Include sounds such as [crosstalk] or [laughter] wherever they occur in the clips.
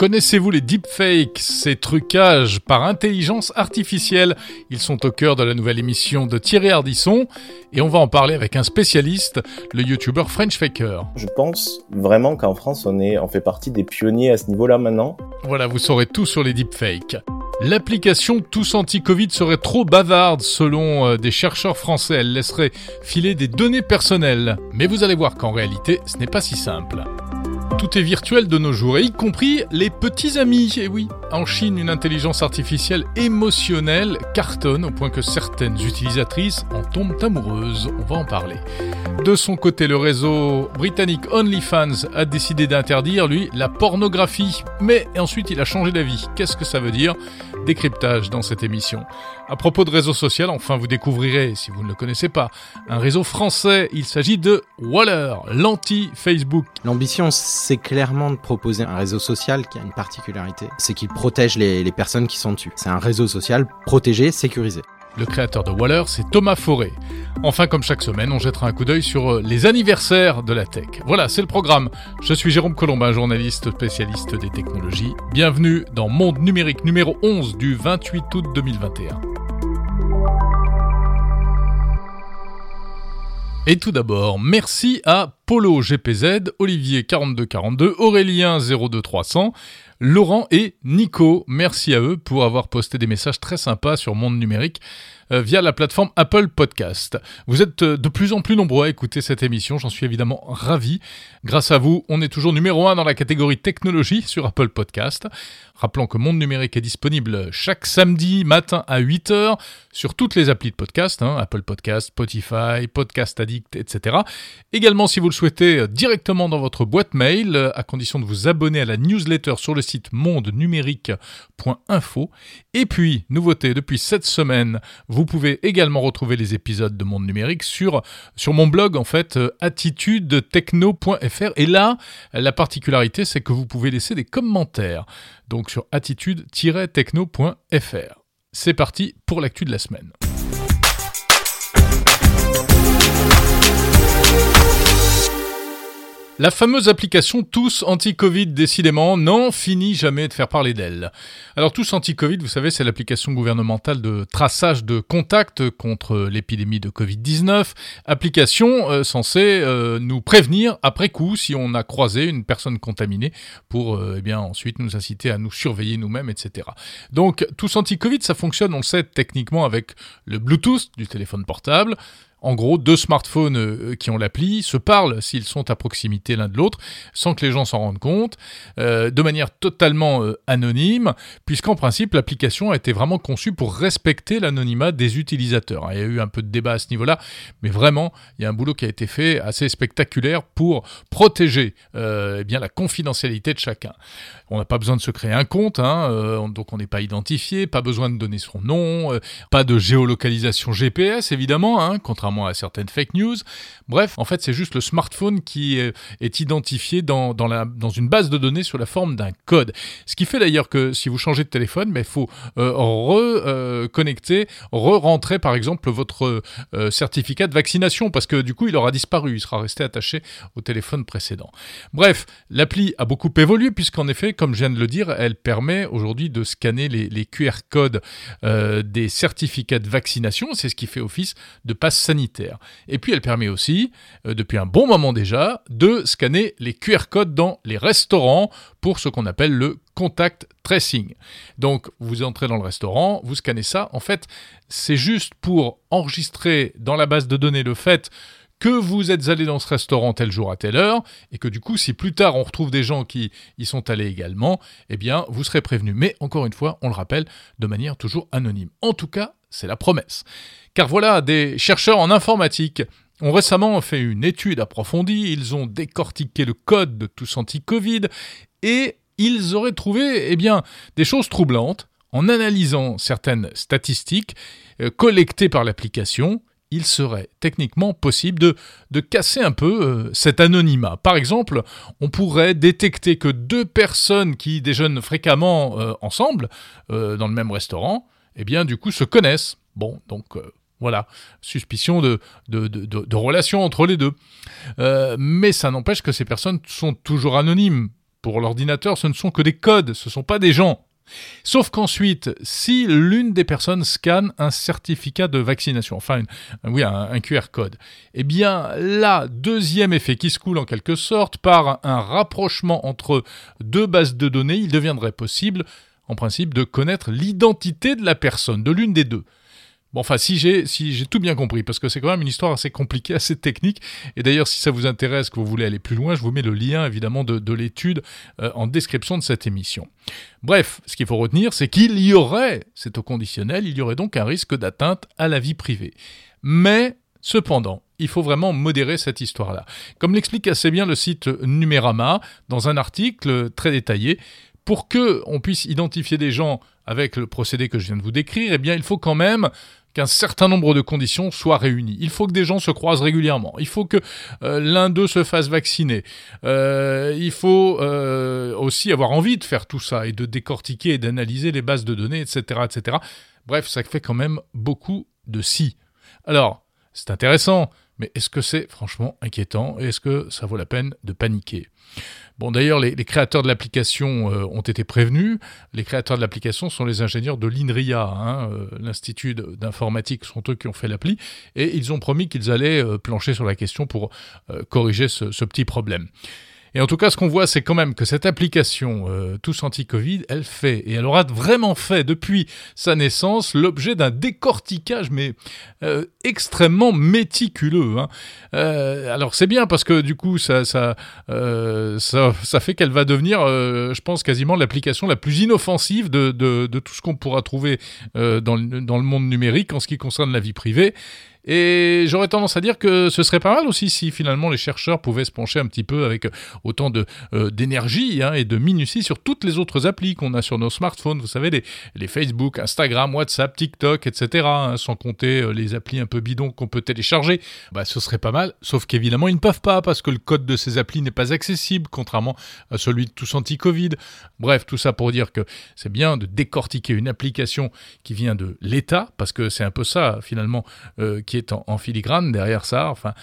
Connaissez-vous les deepfakes, ces trucages par intelligence artificielle? Ils sont au cœur de la nouvelle émission de Thierry Ardisson et on va en parler avec un spécialiste, le youtubeur French Faker. Je pense vraiment qu'en France on, est, on fait partie des pionniers à ce niveau-là maintenant. Voilà, vous saurez tout sur les deepfakes. L'application Tous Anti-Covid serait trop bavarde selon euh, des chercheurs français. Elle laisserait filer des données personnelles. Mais vous allez voir qu'en réalité, ce n'est pas si simple. Tout est virtuel de nos jours, y compris les petits amis. Et oui, en Chine, une intelligence artificielle émotionnelle cartonne au point que certaines utilisatrices en tombent amoureuses. On va en parler. De son côté, le réseau britannique OnlyFans a décidé d'interdire, lui, la pornographie. Mais ensuite, il a changé d'avis. Qu'est-ce que ça veut dire? Décryptage dans cette émission. À propos de réseau social, enfin vous découvrirez, si vous ne le connaissez pas, un réseau français. Il s'agit de Waller, l'anti-Facebook. L'ambition, c'est clairement de proposer un réseau social qui a une particularité, c'est qu'il protège les, personnes qui sont dessus. C'est un réseau social protégé, sécurisé. Le créateur de Waller, c'est Thomas Forêt. Enfin, comme chaque semaine, on jettera un coup d'œil sur euh, les anniversaires de la tech. Voilà, c'est le programme. Je suis Jérôme Colombin, journaliste spécialiste des technologies. Bienvenue dans Monde numérique numéro 11 du 28 août 2021. Et tout d'abord, merci à Polo GPZ, Olivier 4242, Aurélien 02300, Laurent et Nico. Merci à eux pour avoir posté des messages très sympas sur Monde Numérique euh, via la plateforme Apple Podcast. Vous êtes euh, de plus en plus nombreux à écouter cette émission, j'en suis évidemment ravi. Grâce à vous, on est toujours numéro 1 dans la catégorie technologie sur Apple Podcast. Rappelons que Monde Numérique est disponible chaque samedi matin à 8h sur toutes les applis de podcast, hein, Apple Podcast, Spotify, Podcast Addict, etc. Également, si vous le euh, directement dans votre boîte mail, euh, à condition de vous abonner à la newsletter sur le site mondenumérique.info. Et puis, nouveauté, depuis cette semaine, vous pouvez également retrouver les épisodes de Monde Numérique sur, sur mon blog, en fait, euh, attitudetechno.fr. Et là, la particularité, c'est que vous pouvez laisser des commentaires donc sur attitude-techno.fr. C'est parti pour l'actu de la semaine. La fameuse application Tous Anti-Covid, décidément, n'en finit jamais de faire parler d'elle. Alors Tous Anti-Covid, vous savez, c'est l'application gouvernementale de traçage de contacts contre l'épidémie de Covid-19, application euh, censée euh, nous prévenir après coup si on a croisé une personne contaminée pour euh, eh bien ensuite nous inciter à nous surveiller nous-mêmes, etc. Donc Tous Anti-Covid, ça fonctionne, on le sait techniquement avec le Bluetooth du téléphone portable, en gros, deux smartphones euh, qui ont l'appli se parlent s'ils sont à proximité l'un de l'autre, sans que les gens s'en rendent compte, euh, de manière totalement euh, anonyme, puisqu'en principe, l'application a été vraiment conçue pour respecter l'anonymat des utilisateurs. Il y a eu un peu de débat à ce niveau-là, mais vraiment, il y a un boulot qui a été fait assez spectaculaire pour protéger eh bien la confidentialité de chacun. On n'a pas besoin de se créer un compte, hein, donc on n'est pas identifié, pas besoin de donner son nom, pas de géolocalisation GPS évidemment, hein, contrairement à certaines fake news. Bref, en fait, c'est juste le smartphone qui est, identifié dans, dans, la, dans une base de données sous la forme d'un code. Ce qui fait d'ailleurs que si vous changez de téléphone, il faut euh, reconnecter, re-rentrer par exemple votre euh, certificat de vaccination parce que du coup, il aura disparu, il sera resté attaché au téléphone précédent. Bref, l'appli a beaucoup évolué puisqu'en effet, comme je viens de le dire, elle permet aujourd'hui de scanner les, QR codes euh, des certificats de vaccination. C'est ce qui fait office de passe sanitaire et puis elle permet aussi, euh, depuis un bon moment déjà, de scanner les QR codes dans les restaurants pour ce qu'on appelle le contact tracing. Donc vous entrez dans le restaurant, vous scannez ça. En fait, c'est juste pour enregistrer dans la base de données le fait que vous êtes allé dans ce restaurant tel jour à telle heure, et que du coup, si plus tard on retrouve des gens qui y sont allés également, eh bien, vous serez prévenu. Mais encore une fois, on le rappelle, de manière toujours anonyme. En tout cas, c'est la promesse. Car voilà, des chercheurs en informatique ont récemment fait une étude approfondie, ils ont décortiqué le code de tous anti-Covid et ils auraient trouvé eh bien, des choses troublantes en analysant certaines statistiques euh, collectées par l'application. Il serait techniquement possible de, de casser un peu euh, cet anonymat. Par exemple, on pourrait détecter que deux personnes qui déjeunent fréquemment euh, ensemble dans le même restaurant, eh bien, du coup, se connaissent. Bon, donc euh, voilà, suspicion de, de, de, relation entre les deux. Euh, mais ça n'empêche que ces personnes sont toujours anonymes. Pour l'ordinateur, ce ne sont que des codes, ce ne sont pas des gens. Sauf qu'ensuite, si l'une des personnes scanne un certificat de vaccination, enfin, oui, un, QR code, eh bien là, deuxième effet qui se coule en quelque sorte, par un rapprochement entre deux bases de données, il deviendrait possible, en principe, de connaître l'identité de la personne, de l'une des deux. Bon, enfin, si j'ai tout bien compris, parce que c'est quand même une histoire assez compliquée, [laughs] assez technique. Et d'ailleurs, si ça vous intéresse, que vous voulez aller plus loin, je vous mets le lien évidemment de, l'étude euh, en description de cette émission. Bref, ce qu'il faut retenir, c'est qu'il y aurait, c'est au conditionnel, il y aurait donc un risque d'atteinte à la vie privée. Mais Cependant, il faut vraiment modérer cette histoire-là. Comme l'explique assez bien le site Numérama dans un article très détaillé, pour que on puisse identifier des gens avec le procédé que je viens de vous décrire, eh bien, il faut quand même qu'un certain nombre de conditions soient réunies. Il faut que des gens se croisent régulièrement. Il faut que euh, l'un d'eux se fasse vacciner. Euh, il faut euh, aussi avoir envie de faire tout ça et de décortiquer et d'analyser les bases de données, etc., etc. Bref, ça fait quand même beaucoup de si. Alors, c'est intéressant, mais est-ce que c'est franchement inquiétant Est-ce que ça vaut la peine de paniquer? Bon, d'ailleurs, les, créateurs de l'application euh, ont été prévenus. Les créateurs de l'application sont les ingénieurs de l'INRIA, hein, euh, l'Institut d'informatique, sont eux qui ont fait l'appli, et ils ont promis qu'ils allaient euh, plancher sur la question pour corriger ce petit problème. Et en tout cas, ce qu'on voit, c'est quand même que cette application euh, Tous Anti-Covid, elle fait, et elle aura vraiment fait depuis sa naissance, l'objet d'un décortiquage, mais euh, extrêmement méticuleux. Hein. Euh, alors c'est bien parce que du coup, ça, ça, ça, fait qu'elle va devenir, je pense, quasiment l'application la plus inoffensive de tout ce qu'on pourra trouver dans, dans le monde numérique en ce qui concerne la vie privée. Et j'aurais tendance à dire que ce serait pas mal aussi si finalement les chercheurs pouvaient se pencher un petit peu avec autant de euh, d'énergie hein, et de minutie sur toutes les autres applis qu'on a sur nos smartphones. Vous savez, les, les Facebook, Instagram, WhatsApp, TikTok, etc. Hein, sans compter euh, les applis un peu bidons qu'on peut télécharger. Bah, ce serait pas mal. Sauf qu'évidemment, ils ne peuvent pas parce que le code de ces applis n'est pas accessible, contrairement à celui de tous anti-Covid. Bref, tout ça pour dire que c'est bien de décortiquer une application qui vient de l'État, parce que c'est un peu ça finalement euh, qui est en, filigrane derrière ça. Enfin,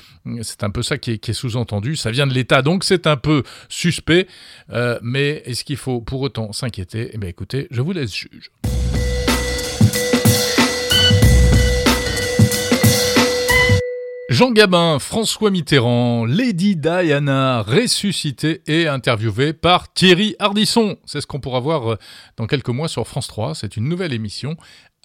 c'est un peu ça qui est, sous-entendu. Ça vient de l'État, donc c'est un peu suspect. Euh, mais est-ce qu'il faut pour autant s'inquiéter? Eh bien, écoutez, je vous laisse juge. Jean Gabin, François Mitterrand, Lady Diana, ressuscité et interviewé par Thierry Hardisson. C'est ce qu'on pourra voir euh, dans quelques mois sur France 3. C'est une nouvelle émission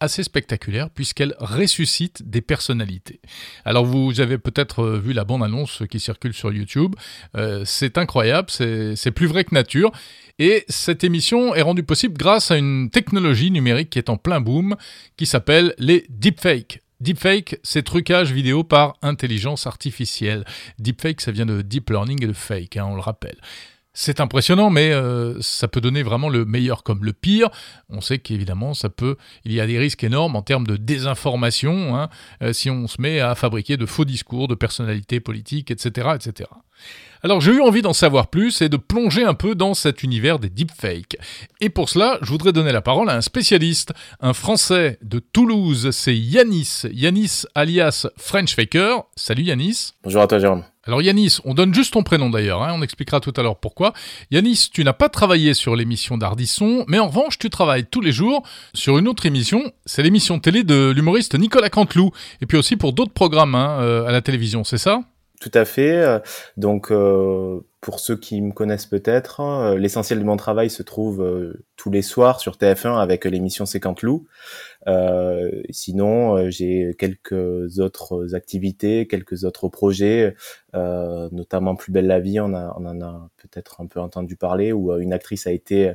assez spectaculaire puisqu'elle ressuscite des personnalités. Alors vous avez peut-être euh, vu la bande-annonce qui circule sur YouTube. Euh, c'est incroyable, c'est plus vrai que nature. Et cette émission est rendue possible grâce à une technologie numérique qui est en plein boom, qui s'appelle les deepfakes. Deepfake, c'est trucage vidéo par intelligence artificielle. Deepfake, ça vient de deep learning et de fake, hein, on le rappelle. C'est impressionnant, mais euh, ça peut donner vraiment le meilleur comme le pire. On sait qu'évidemment, ça peut, il y a des risques énormes en termes de désinformation hein, euh, si on se met à fabriquer de faux discours de personnalités politiques, etc., etc. Alors j'ai eu envie d'en savoir plus et de plonger un peu dans cet univers des deepfakes. Et pour cela, je voudrais donner la parole à un spécialiste, un Français de Toulouse, c'est Yanis, Yanis alias French Faker. Salut Yanis. Bonjour à toi Jérôme. Alors Yanis, on donne juste ton prénom d'ailleurs, hein, on expliquera tout à l'heure pourquoi. Yanis, tu n'as pas travaillé sur l'émission d'Ardisson, mais en revanche, tu travailles tous les jours sur une autre émission, c'est l'émission télé de l'humoriste Nicolas Canteloup, et puis aussi pour d'autres programmes hein, euh, à la télévision, c'est ça? Tout à fait. Euh, donc, euh, pour ceux qui me connaissent peut-être, hein, l'essentiel de mon travail se trouve tous les soirs sur TF1 avec l'émission C'est Canteloup. Euh, sinon, j'ai quelques autres activités, quelques autres projets, euh, notamment Plus belle la vie, on, a, on en a peut-être un peu entendu parler, où une actrice a été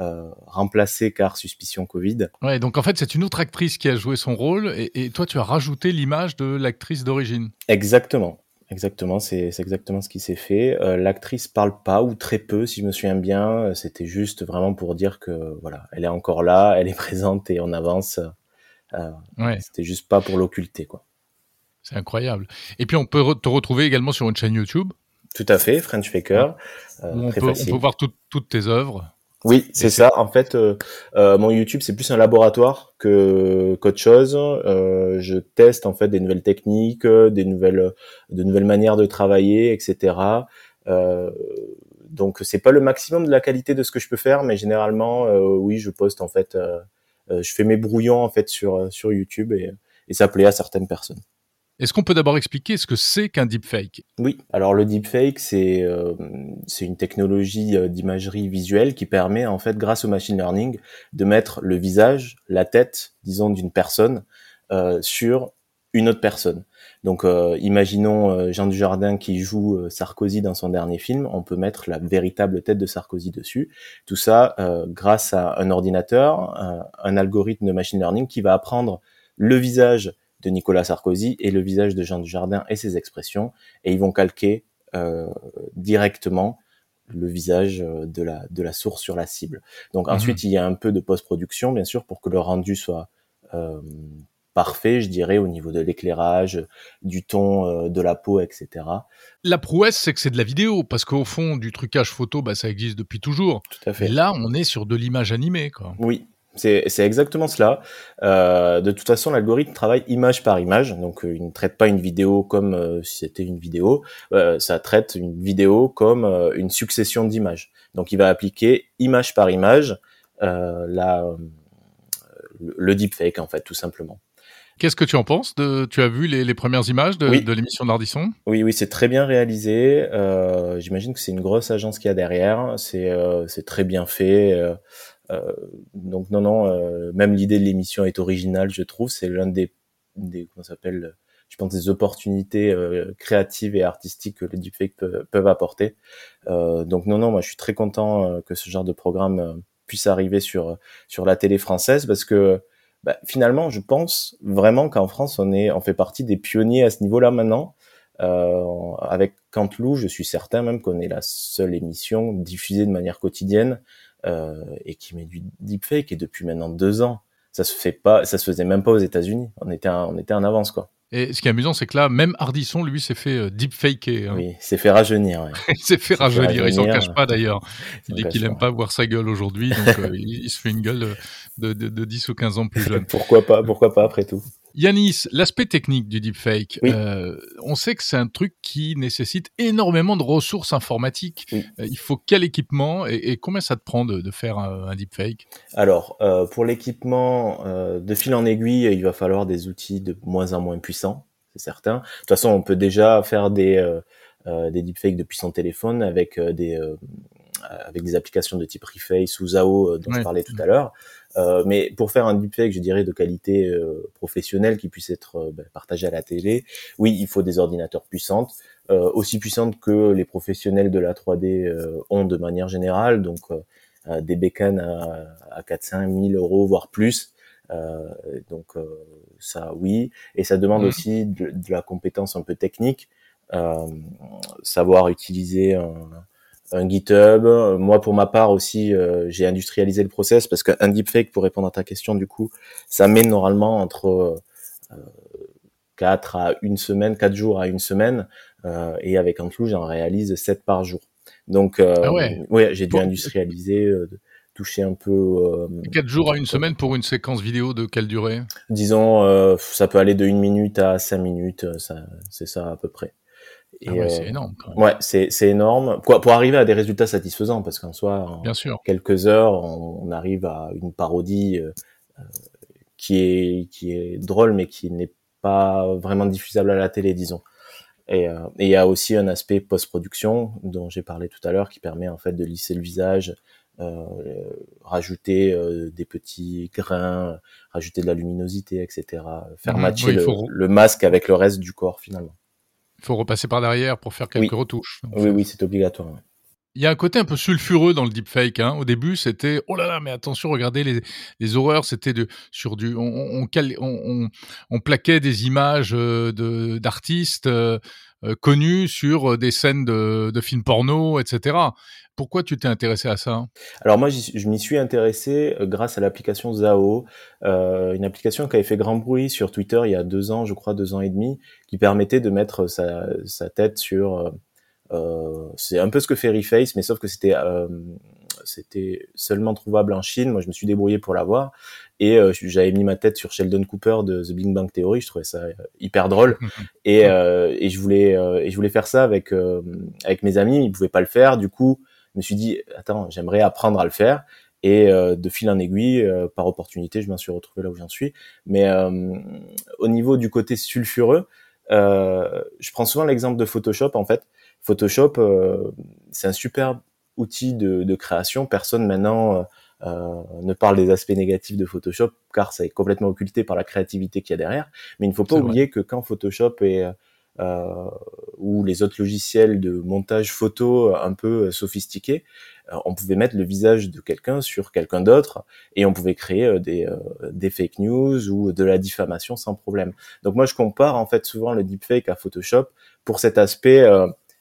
euh, remplacée car suspicion Covid. Ouais, donc en fait, c'est une autre actrice qui a joué son rôle, et, et toi, tu as rajouté l'image de l'actrice d'origine. Exactement. Exactement, c'est exactement ce qui s'est fait. Euh, L'actrice parle pas ou très peu, si je me souviens bien. C'était juste vraiment pour dire que voilà, elle est encore là, elle est [laughs] présente et on avance. Euh, ouais. C'était juste pas pour l'occulter, quoi. C'est incroyable. Et puis on peut te retrouver également sur une chaîne YouTube. Tout à fait, French Faker. Euh, on, peut, on, peut, voir toutes tes œuvres. Oui, c'est ça. En fait, euh, euh, mon YouTube c'est plus un laboratoire que qu'autre chose. Euh, je teste en fait des nouvelles techniques, des nouvelles, de nouvelles manières de travailler, etc. donc c'est pas le maximum de la qualité de ce que je peux faire, mais généralement, oui, je poste en fait, je fais mes brouillons en fait sur sur YouTube et, et ça plaît à certaines personnes. Est-ce qu'on peut d'abord expliquer ce que c'est qu'un deepfake? Oui, alors le deepfake, c'est euh, une technologie euh, d'imagerie visuelle qui permet en fait, grâce au machine learning, de mettre le visage, la tête, disons, d'une personne euh, sur une autre personne. Donc, euh, imaginons Jean Dujardin qui joue Sarkozy dans son dernier film, on peut mettre la véritable tête de Sarkozy dessus. Tout ça grâce à un ordinateur, un algorithme de machine learning qui va apprendre le visage de Nicolas Sarkozy et le visage de Jean Dujardin et ses expressions, et ils vont calquer euh, directement le visage euh, de la, de la source sur la cible. Donc mhm. ensuite, il y a un peu de post-production, bien sûr, pour que le rendu soit euh, parfait, je dirais, au niveau de l'éclairage, du ton de la peau, etc. La prouesse, c'est que c'est de la vidéo, parce qu'au fond, du trucage photo, bah, ça existe depuis toujours. Tout à fait. là, on est sur de l'image animée, quoi. Oui, c'est exactement cela. Euh, de toute façon, l'algorithme travaille image par image, donc euh, il ne traite pas une vidéo comme euh, si c'était une vidéo. Euh, ça traite une vidéo comme euh, une succession d'images. Donc, il va appliquer image par image la, le deepfake en fait, tout simplement. Qu'est-ce que tu en penses de, Tu as vu les, les premières images de, de l'émission d'Ardisson Oui, oui, c'est très bien réalisé. J'imagine que c'est une grosse agence qui a derrière. C'est très bien fait. Euh, donc non, non, euh, même l'idée de l'émission est originale, je trouve. C'est l'un des, des comment s'appelle, je pense des opportunités euh, créatives et artistiques que les deepfakes peuvent, peuvent apporter. donc non, non, moi je suis très content que ce genre de programme puisse arriver sur sur la télé française parce que bah, finalement, je pense vraiment qu'en France, on est, on fait partie des pionniers à ce niveau-là maintenant. Euh, avec Cantelou, je suis certain même qu'on est la seule émission diffusée de manière quotidienne euh, et qui met du deepfake et depuis maintenant deux ans. Ça se fait pas, ça se faisait même pas aux États-Unis. On était, on était en avance quoi. Et ce qui est amusant, c'est que là, même Hardisson, lui, s'est fait euh, deepfaker. Hein. Oui, s'est fait rajeunir. Ouais. [laughs] il s'est fait rajeunir. Il s'en cache pas d'ailleurs. Il dit qu'il aime pas voir sa gueule aujourd'hui, donc euh, il, se fait une gueule de, de, de 10 ou 15 ans plus [laughs] jeune. pourquoi pas Pourquoi pas après tout Yanis, l'aspect technique du deepfake, euh, on sait que c'est un truc qui nécessite énormément de ressources informatiques. Euh, il faut quel équipement et, combien ça te prend de, faire un, deepfake? Alors, euh, pour l'équipement, de fil en aiguille, il va falloir des outils de moins en moins puissants, c'est certain. De toute façon, on peut déjà faire des, des deepfakes depuis son téléphone avec des avec des applications de type Reface ou Zao dont je parlais tout à l'heure. Euh, mais pour faire un deepfake, je dirais de qualité euh, professionnelle qui puisse être euh, ben, partagé à la télé, oui, il faut des ordinateurs puissantes, aussi puissantes que les professionnels de la 3D ont de manière générale, donc des bécanes à, à 4-5 000 euros voire plus. donc ça, oui, et ça demande mmh. aussi de, de, la compétence un peu technique, savoir utiliser un un GitHub. Moi, pour ma part aussi, euh, j'ai industrialisé le process parce qu'un deepfake, pour répondre à ta question, du coup, ça met normalement entre euh, 4 à une semaine, 4 jours à une semaine. Euh, et avec Antlou, j'en réalise 7 par jour. Donc, euh, ah ouais. j'ai dû industrialiser, euh, toucher un peu. 4 jours à une semaine pour une séquence vidéo de quelle durée? Disons, ça peut aller de 1 minute à 5 minutes, ça, c'est ça à peu près. Ah ouais, c'est euh, énorme. Quand même. Ouais, c'est c'est énorme. Quoi, pour arriver à des résultats satisfaisants, parce qu'en soi, en Bien sûr. quelques heures, on, arrive à une parodie euh, euh, qui est qui est drôle, mais qui n'est pas vraiment diffusable à la télé, disons. Et il y a aussi un aspect post-production dont j'ai parlé tout à l'heure, qui permet en fait de lisser le visage, euh, rajouter des petits grains, rajouter de la luminosité, etc. Faire mmh, matcher le, le masque avec le reste du corps finalement. Il faut repasser par derrière pour faire quelques retouches. oui, oui, c'est obligatoire. Il y a un côté un peu sulfureux dans le deepfake. Hein. Au début, c'était oh là là, mais attention, regardez les, les horreurs. C'était de sur du on, on, on, plaquait des images euh, de d'artistes euh, euh, connus sur des scènes de, films porno, etc. Pourquoi tu t'es intéressé à ça Alors moi, je m'y suis intéressé euh, grâce à l'application Zao, euh, une application qui avait fait grand bruit sur Twitter il y a deux ans, je crois deux ans et demi, qui permettait de mettre sa, tête sur... Euh, euh c'est un peu ce que fait Reface, mais sauf que c'était euh, c'était seulement trouvable en Chine. Moi, je me suis débrouillé pour l'avoir et euh, j'avais mis ma tête sur Sheldon Cooper de The Big Bang Theory. Je trouvais ça hyper drôle [laughs] et, et je voulais et je voulais faire ça avec avec mes amis. Ils pouvaient pas le faire, du coup je me suis dit, attends, j'aimerais apprendre à le faire. Et de fil en aiguille, par opportunité, je m'en suis retrouvé là où j'en suis. Mais au niveau du côté sulfureux, je prends souvent l'exemple de Photoshop. En fait, Photoshop, c'est un super outil de, de, création. Personne maintenant euh, ne parle des aspects négatifs de Photoshop car ça est complètement occulté par la créativité qu'il y a derrière. Mais il ne faut pas oublier que quand Photoshop est euh, ou les autres logiciels de montage photo un peu sophistiqués, euh, on pouvait mettre le visage de quelqu'un sur quelqu'un d'autre et on pouvait créer euh, des, des fake news ou de la diffamation sans problème. Donc moi je compare en fait souvent le deepfake à Photoshop pour cet aspect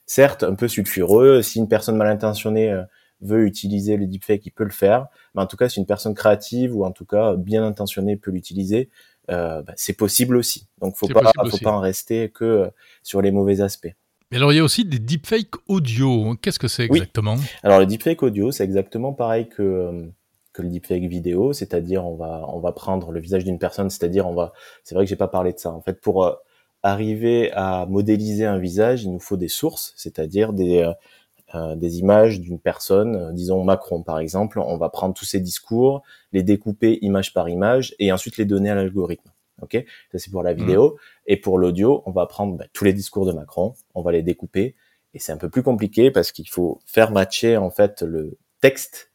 certes un peu sulfureux. Si une personne mal intentionnée veut utiliser le deepfake, il peut le faire. Mais en tout cas, si une personne créative ou en tout cas bien intentionnée peut l'utiliser, euh, bah, c'est possible aussi. Donc, faut pas, faut pas en rester que euh, sur les mauvais aspects. Mais alors, il y a aussi des deepfakes audio. Qu'est-ce que c'est exactement? Alors, le deepfake audio, c'est exactement pareil que euh, que le deepfake vidéo, c'est-à-dire on va on va prendre le visage d'une personne, c'est-à-dire on va. C'est vrai que j'ai pas parlé de ça. En fait, pour arriver à modéliser un visage, il nous faut des sources, c'est-à-dire des euh, des images d'une personne, euh, disons Macron par exemple, on va prendre tous ces discours, les découper image par image et ensuite les donner à l'algorithme. Ok, ça c'est pour la mmh. vidéo. Et pour l'audio, on va prendre bah, tous les discours de Macron, on va les découper et c'est un peu plus compliqué parce qu'il faut faire matcher en fait le texte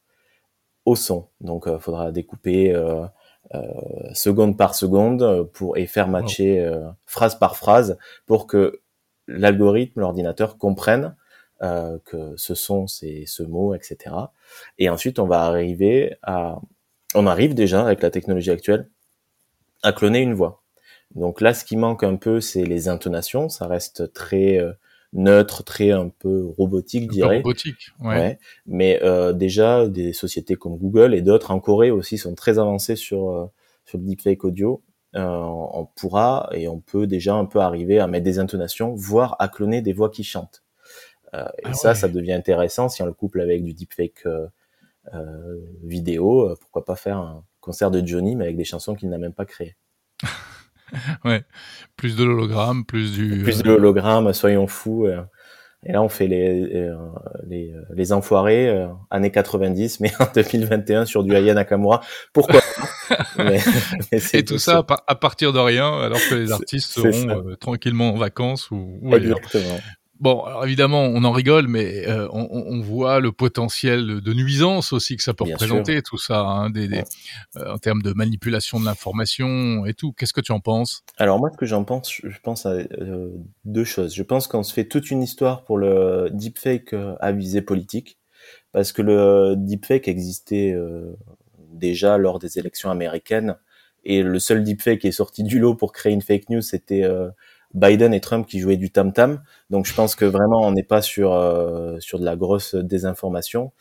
au son. Donc, il euh, faudra découper euh, seconde par seconde pour et faire matcher phrase par phrase pour que l'algorithme, l'ordinateur comprenne euh, que ce sont ces, ce mot, etc. Et ensuite, on va arriver à, on arrive déjà avec la technologie actuelle à cloner une voix. Donc là, ce qui manque un peu, c'est les intonations. Ça reste très euh, neutre, très un peu robotique, dirais. Robotique, ouais. Mais euh, déjà, des sociétés comme Google et d'autres en Corée aussi sont très avancées sur euh, sur le deepfake audio. Euh, on pourra et on peut déjà un peu arriver à mettre des intonations, voire à cloner des voix qui chantent. Euh, et ah ça, ça devient intéressant si on le couple avec du deepfake euh, euh, vidéo. pourquoi pas faire un concert de Johnny, mais avec des chansons qu'il n'a même pas créées. [laughs] ouais, plus de l'hologramme, plus du. Plus de l'hologramme, soyons fous. Et là, on fait les, les, les enfoirés, années 90, mais en 2021 sur du Aya Nakamura. Pourquoi [laughs] mais, Et tout ça à partir de rien, alors que les artistes seront tranquillement en vacances ou, ou Exactement. Bon, alors évidemment, on en rigole, mais euh, on, on, voit le potentiel de nuisance aussi que ça peut représenter, tout ça, hein, des, des, euh, en termes de manipulation de l'information et tout. Qu'est-ce que tu en penses? Alors moi, ce que j'en pense, je pense à euh, deux choses. Je pense qu'on se fait toute une histoire pour le deepfake à visée politique, parce que le deepfake existait déjà lors des élections américaines, et le seul deepfake qui est sorti du lot pour créer une fake news, c'était Biden et Trump qui jouaient du tam tam. Donc je pense que vraiment on n'est pas sur euh, sur de la grosse désinformation.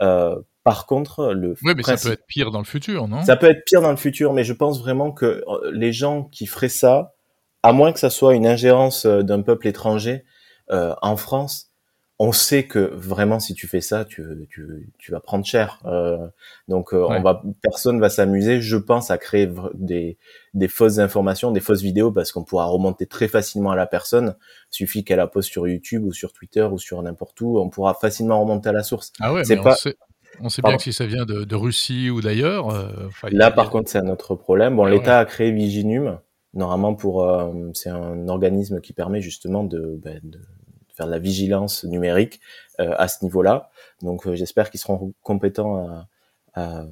Euh, par contre, le oui, mais ça peut être pire dans le futur, non? Ça peut être pire dans le futur, mais je pense vraiment que euh, les gens qui feraient ça, à moins que ça soit une ingérence d'un peuple étranger en France, on sait que vraiment si tu fais ça, tu, tu, tu vas prendre cher. Euh, donc euh, on va, personne va s'amuser, je pense, à créer des, des fausses informations, des fausses vidéos, parce qu'on pourra remonter très facilement à la personne. Il suffit qu'elle la poste sur YouTube ou sur Twitter ou sur n'importe où, on pourra facilement remonter à la source. Ah ouais, mais pas... on sait, on sait bien que si ça vient de, de Russie ou d'ailleurs. Euh, Là, par contre, c'est un autre problème. Bon, ah l'État a créé Viginum. Normalement, pour c'est un organisme qui permet justement de, ben, de faire de la vigilance numérique euh, à ce niveau-là. Donc euh, j'espère qu'ils seront compétents à, à,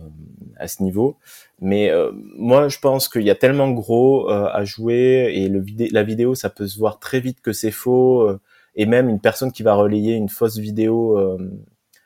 à, ce niveau. Mais euh, moi, je pense qu'il y a tellement gros à jouer et le vidé la vidéo, ça peut se voir très vite que c'est faux. et même une personne qui va relayer une fausse vidéo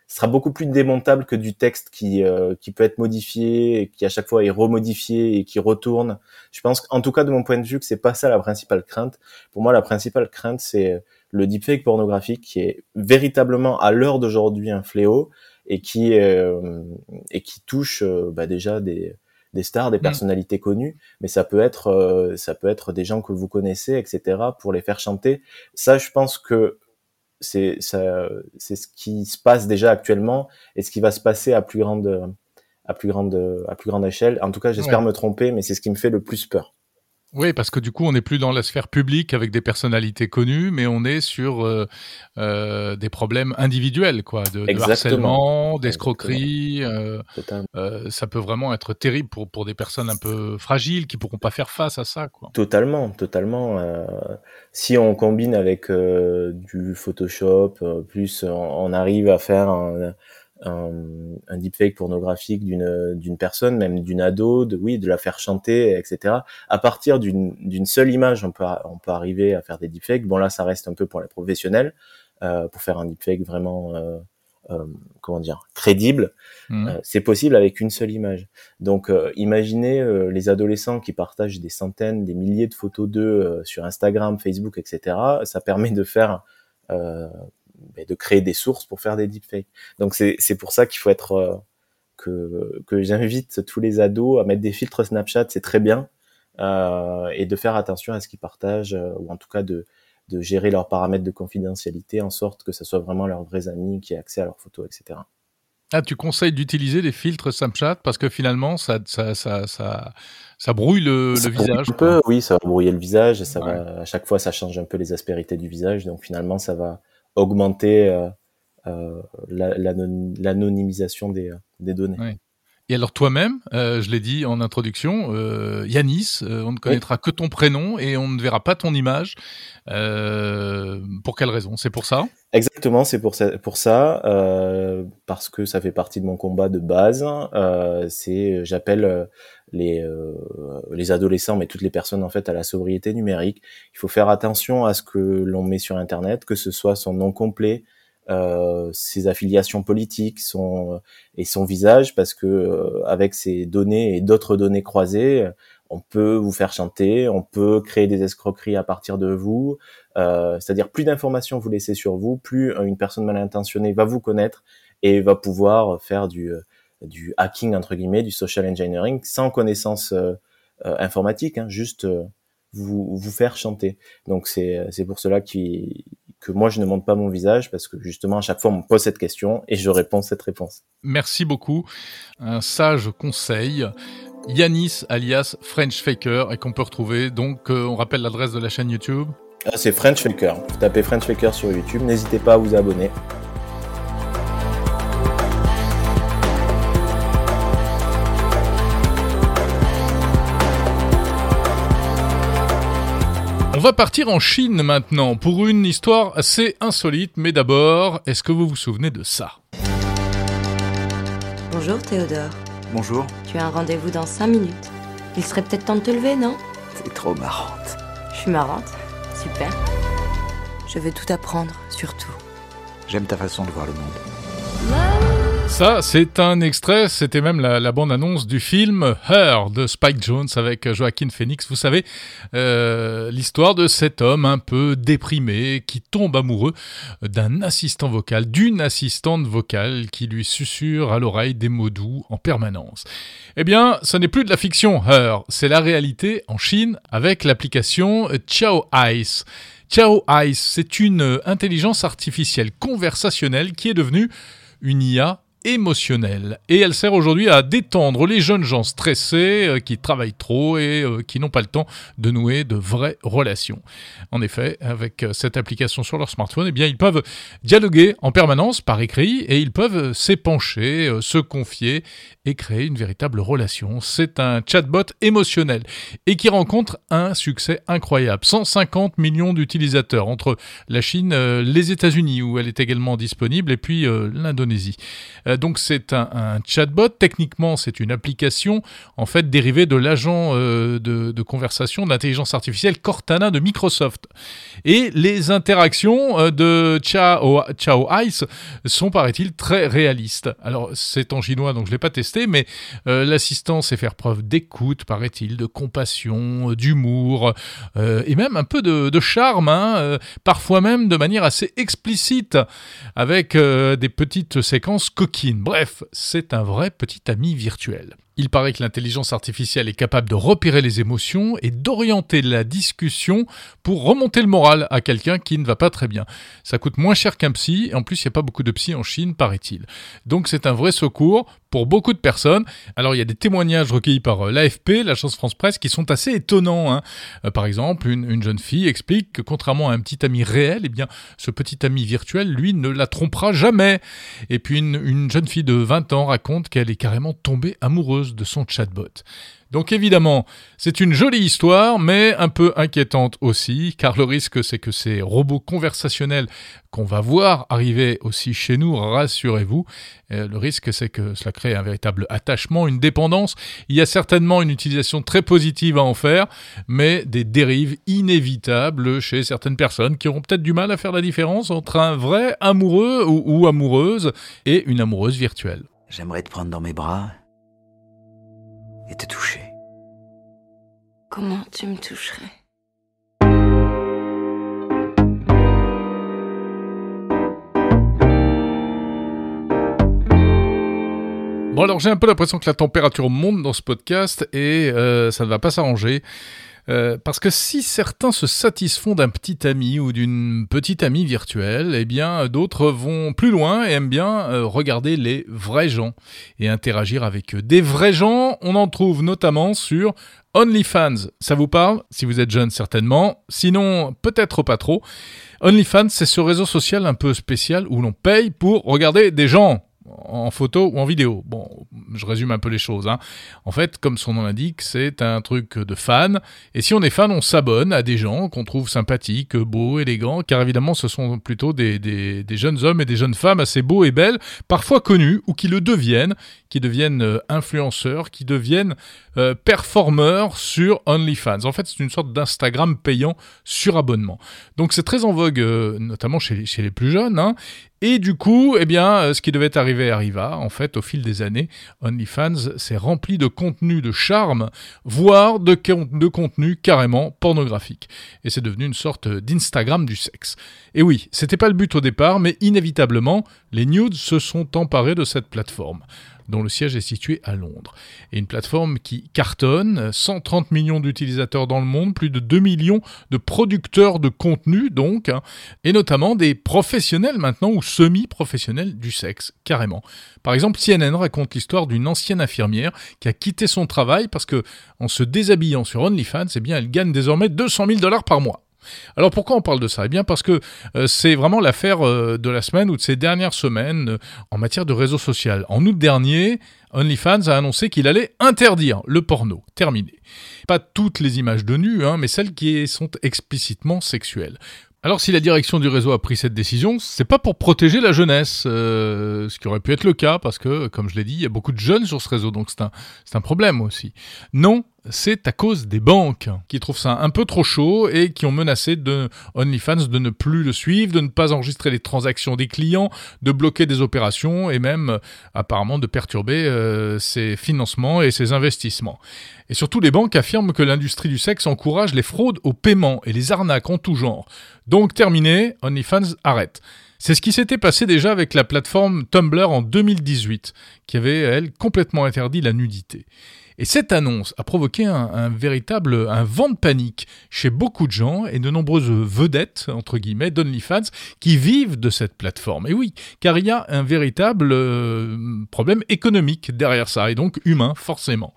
sera beaucoup plus démontable que du texte qui qui peut être modifié et qui à chaque fois est remodifié et qui retourne. Je pense en tout cas de mon point de vue que c'est pas ça la principale crainte. Pour moi la principale crainte c'est le deepfake pornographique qui est véritablement à l'heure d'aujourd'hui un fléau et qui euh, et qui touche euh, bah, déjà des des stars, des mm. personnalités connues, mais ça peut être euh, ça peut être des gens que vous connaissez, etc. pour les faire chanter. Ça, je pense que c'est ça c'est ce qui se passe déjà actuellement et ce qui va se passer à plus grande à plus grande à plus grande échelle. En tout cas, j'espère me tromper, mais c'est ce qui me fait le plus peur. Oui, parce que du coup, on n'est plus dans la sphère publique avec des personnalités connues, mais on est sur euh, euh, des problèmes individuels, quoi, de, de harcèlement, d'escroquerie. Euh, euh, ça peut vraiment être terrible pour, pour des personnes un peu fragiles qui pourront pas faire face à ça, quoi. Totalement, totalement. Euh, si on combine avec du Photoshop, plus on, on, arrive à faire un, un, un deepfake pornographique d'une d'une personne, même d'une ado, de oui, de la faire chanter, etc. À partir d'une d'une seule image, on peut on peut arriver à faire des deepfakes. Bon là, ça reste un peu pour les professionnels, euh, pour faire un deepfake vraiment euh, euh, comment dire crédible. Mmh. Euh, c'est possible avec une seule image. Donc, euh, imaginez euh, les adolescents qui partagent des centaines, des milliers de photos d'eux sur Instagram, Facebook, etc. Ça permet de faire de créer des sources pour faire des deepfakes. Donc c'est pour ça qu'il faut être euh, que, que j'invite tous les ados à mettre des filtres Snapchat, c'est très bien, euh, et de faire attention à ce qu'ils partagent, euh, ou en tout cas de, de gérer leurs paramètres de confidentialité en sorte que ce soit vraiment leurs vrais amis qui aient accès à leurs photos, etc. Ah, tu conseilles d'utiliser des filtres Snapchat parce que finalement, ça, ça, ça, ça, ça brouille le, ça le visage. Un peu, oui, ça va brouiller le visage. Et ça ouais. va, à chaque fois, ça change un peu les aspérités du visage. Donc finalement, ça va, augmenter euh, euh, l'anonymisation des, des données. Et alors toi-même, euh, je l'ai dit en introduction, euh, Yanis, euh, on ne connaîtra que ton prénom et on ne verra pas ton image. Pour quelle raison? C'est pour ça? Exactement, c'est pour ça, pour ça parce que ça fait partie de mon combat de base. c'est, j'appelle les les adolescents, mais toutes les personnes en fait à la sobriété numérique. Il faut faire attention à ce que l'on met sur Internet, que ce soit son nom complet, euh, ses affiliations politiques, son et son visage, parce que euh, avec ces données et d'autres données croisées, on peut vous faire chanter, on peut créer des escroqueries à partir de vous. Euh, C'est-à-dire plus d'informations vous laissez sur vous, plus une personne mal intentionnée va vous connaître et va pouvoir faire du du hacking entre guillemets, du social engineering sans connaissance euh, informatique, hein, juste vous vous faire chanter. Donc c'est pour cela qu'il que moi je ne montre pas mon visage parce que justement à chaque fois on me pose cette question et je réponds cette réponse. Merci beaucoup. Un sage conseil. Yanis alias French Faker et qu'on peut retrouver donc euh, on rappelle l'adresse de la chaîne YouTube. Ah, c'est French Faker. Vous tapez French Faker sur YouTube, n'hésitez pas à vous abonner. Va partir en Chine maintenant pour une histoire assez insolite, mais d'abord, est-ce que vous vous souvenez de ça? Bonjour Théodore. Bonjour. Tu as un rendez-vous dans 5 minutes. Il serait peut-être temps de te lever, non? T'es trop marrante. Je suis marrante. Super. Je veux tout apprendre, surtout. J'aime ta façon de voir le monde. Ça, c'est un extrait, c'était même la, bande-annonce du film Her de Spike Jones avec Joaquin Phoenix. Vous savez, euh, l'histoire de cet homme un peu déprimé qui tombe amoureux d'un assistant vocal, d'une assistante vocale qui lui susurre à l'oreille des mots doux en permanence. Eh bien, ce n'est plus de la fiction, Her, c'est la réalité en Chine avec l'application Xiao Ice. Xiao Ice, c'est une intelligence artificielle conversationnelle qui est devenue une IA émotionnelle. Et elle sert aujourd'hui à détendre les jeunes gens stressés, euh, qui travaillent trop et euh, qui n'ont pas le temps de nouer de vraies relations. En effet, avec euh, cette application sur leur smartphone, eh bien, ils peuvent dialoguer en permanence par écrit et ils peuvent s'épancher, se confier et créer une véritable relation. C'est un chatbot émotionnel et qui rencontre un succès incroyable. 150 millions d'utilisateurs entre la Chine, euh, les États-Unis où elle est également disponible et puis l'Indonésie. Donc c'est un, chatbot. Techniquement, c'est une application en fait dérivée de l'agent euh, de, conversation d'intelligence artificielle Cortana de Microsoft. Et les interactions euh, de Chao, Chao Ice sont, paraît-il, très réalistes. Alors c'est en chinois, donc je l'ai pas testé, mais euh, l'assistant sait faire preuve d'écoute, paraît-il, de compassion, d'humour et même un peu de, charme, hein, parfois même de manière assez explicite, avec des petites séquences coquines. Bref, c'est un vrai petit ami virtuel. Il paraît que l'intelligence artificielle est capable de repérer les émotions et d'orienter la discussion pour remonter le moral à quelqu'un qui ne va pas très bien. Ça coûte moins cher qu'un psy, et en plus il n'y a pas beaucoup de psy en Chine, paraît-il. Donc c'est un vrai secours pour beaucoup de personnes. Alors il y a des témoignages recueillis par euh, l'AFP, l'agence France Presse, qui sont assez étonnants. Hein. Euh, par exemple, une, jeune fille explique que contrairement à un petit ami réel, eh bien ce petit ami virtuel, lui, ne la trompera jamais. Et puis une, une jeune fille de 20 ans raconte qu'elle est carrément tombée amoureuse de son chatbot. Donc évidemment, c'est une jolie histoire, mais un peu inquiétante aussi, car le risque c'est que ces robots conversationnels qu'on va voir arriver aussi chez nous, rassurez-vous, euh, le risque c'est que cela crée un véritable attachement, une dépendance. Il y a certainement une utilisation très positive à en faire, mais des dérives inévitables chez certaines personnes qui auront peut-être du mal à faire la différence entre un vrai amoureux ou, ou amoureuse et une amoureuse virtuelle. J'aimerais te prendre dans mes bras et te toucher. Comment tu me toucherais? Bon alors j'ai un peu l'impression que la température monte dans ce podcast et euh, ça ne va pas s'arranger. Euh, parce que si certains se satisfont d'un petit ami ou d'une petite amie virtuelle, eh bien d'autres vont plus loin et aiment bien euh, regarder les vrais gens et interagir avec eux. Des vrais gens, on en trouve notamment sur OnlyFans. Ça vous parle? Si vous êtes jeune, certainement. Sinon, peut-être pas trop. OnlyFans, c'est ce réseau social un peu spécial où l'on paye pour regarder des gens en photo ou en vidéo. Bon, je résume un peu les choses. Hein. En fait, comme son nom l'indique, c'est un truc de fan. Et si on est fan, on s'abonne à des gens qu'on trouve sympathiques, beaux, élégants, car évidemment, ce sont plutôt des, des, jeunes hommes et des jeunes femmes assez beaux et belles, parfois connus, ou qui le deviennent, qui deviennent euh, influenceurs, qui deviennent euh, performeurs sur OnlyFans. En fait, c'est une sorte d'Instagram payant sur abonnement. Donc c'est très en vogue, euh, notamment chez, les plus jeunes. Hein. Et du coup, eh bien, ce qui devait arriver arriva. En fait, au fil des années, OnlyFans s'est rempli de contenu de charme, voire de, de contenu carrément pornographique. Et c'est devenu une sorte d'Instagram du sexe. Et oui, c'était pas le but au départ, mais inévitablement, les nudes se sont emparés de cette plateforme dont le siège est situé à Londres. Et une plateforme qui cartonne, 130 millions d'utilisateurs dans le monde, plus de 2 millions de producteurs de contenu donc, hein, et notamment des professionnels maintenant ou semi-professionnels du sexe, carrément. Par exemple, CNN raconte l'histoire d'une ancienne infirmière qui a quitté son travail parce que, en se déshabillant sur OnlyFans, eh bien, elle gagne désormais 200 000 dollars par mois. Alors pourquoi on parle de ça? Eh bien parce que euh, c'est vraiment l'affaire euh, de la semaine ou de ces dernières semaines euh, en matière de réseau social. En août dernier, OnlyFans a annoncé qu'il allait interdire le porno. Terminé. Pas toutes les images de nu, hein, mais celles qui sont explicitement sexuelles. Alors si la direction du réseau a pris cette décision, c'est pas pour protéger la jeunesse, ce qui aurait pu être le cas, parce que, comme je l'ai dit, il y a beaucoup de jeunes sur ce réseau, donc c'est un, un problème aussi. Non, c'est à cause des banques qui trouvent ça un peu trop chaud et qui ont menacé de OnlyFans de ne plus le suivre, de ne pas enregistrer les transactions des clients, de bloquer des opérations et même euh, apparemment de perturber euh, ses financements et ses investissements. Et surtout les banques affirment que l'industrie du sexe encourage les fraudes au paiement et les arnaques en tout genre. Donc terminé, OnlyFans arrête. C'est ce qui s'était passé déjà avec la plateforme Tumblr en 2018, qui avait, elle, complètement interdit la nudité. Et cette annonce a provoqué un, véritable vent de panique chez beaucoup de gens et de nombreuses vedettes, entre guillemets, d'OnlyFans, qui vivent de cette plateforme. Et oui, car il y a un véritable euh, problème économique derrière ça, et donc humain, forcément.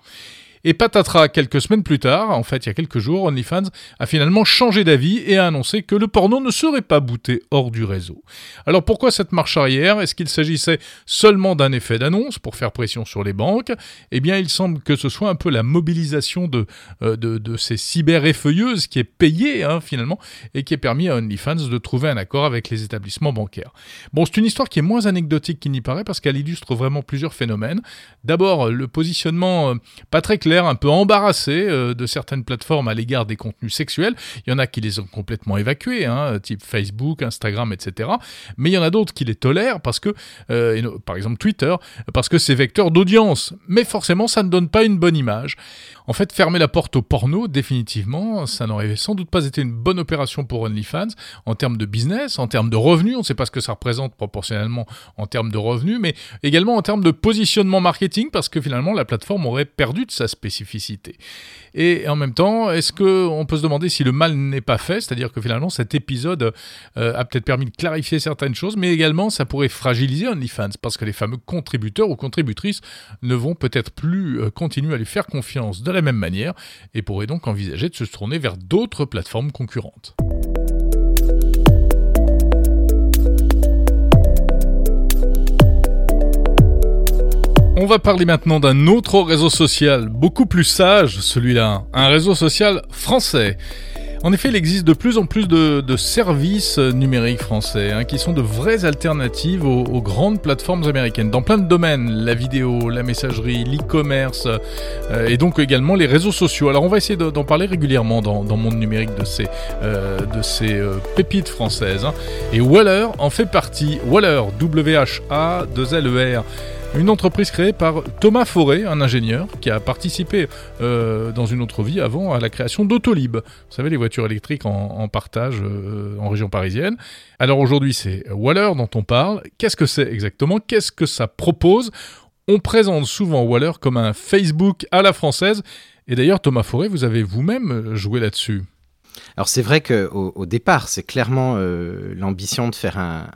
Et patatras, quelques semaines plus tard, en fait il y a quelques jours, OnlyFans a finalement changé d'avis et a annoncé que le porno ne serait pas booté hors du réseau. Alors pourquoi cette marche arrière? Est-ce qu'il s'agissait seulement d'un effet d'annonce pour faire pression sur les banques? Eh bien il semble que ce soit un peu la mobilisation de, euh, de, ces cyber-effeuilleuses qui est payée hein, finalement et qui a permis à OnlyFans de trouver un accord avec les établissements bancaires. Bon, c'est une histoire qui est moins anecdotique qu'il n'y paraît parce qu'elle illustre vraiment plusieurs phénomènes. D'abord, le positionnement euh, pas très clair un peu embarrassé euh, de certaines plateformes à l'égard des contenus sexuels. Il y en a qui les ont complètement évacués, hein, type Facebook, Instagram, etc. Mais il y en a d'autres qui les tolèrent parce que, euh, par exemple Twitter, parce que c'est vecteur d'audience. Mais forcément, ça ne donne pas une bonne image. En fait, fermer la porte au porno, définitivement, ça n'aurait sans doute pas été une bonne opération pour OnlyFans en termes de business, en termes de revenus. On ne sait pas ce que ça représente proportionnellement en termes de revenus, mais également en termes de positionnement marketing, parce que finalement, la plateforme aurait perdu de sa spécificité. Et en même temps, est-ce qu'on peut se demander si le mal n'est pas fait? C'est-à-dire que finalement, cet épisode euh, a peut-être permis de clarifier certaines choses, mais également, ça pourrait fragiliser OnlyFans, parce que les fameux contributeurs ou contributrices ne vont peut-être plus euh, continuer à lui faire confiance même manière et pourraient donc envisager de se tourner vers d'autres plateformes concurrentes. On va parler maintenant d'un autre réseau social, beaucoup plus sage celui-là, un réseau social français. En effet, il existe de plus en plus de, services numériques français hein, qui sont de vraies alternatives aux, grandes plateformes américaines dans plein de domaines, la vidéo, la messagerie, l'e-commerce euh, et donc également les réseaux sociaux. Alors on va essayer d'en parler régulièrement dans, dans Monde Numérique de ces, euh, euh, pépites françaises. Hein. Et Waller en fait partie. Waller, W-H-A-2-L-E-R. Une entreprise créée par Thomas Forêt, un ingénieur qui a participé euh, dans une autre vie avant à la création d'Autolib. Vous savez, les voitures électriques en, partage euh, en région parisienne. Alors aujourd'hui, c'est Waller dont on parle. Qu'est-ce que c'est exactement? Qu'est-ce que ça propose? On présente souvent Waller comme un Facebook à la française. Et d'ailleurs, Thomas Forêt, vous avez vous-même joué là-dessus. Alors c'est vrai qu'au au départ, c'est clairement euh, l'ambition de faire un,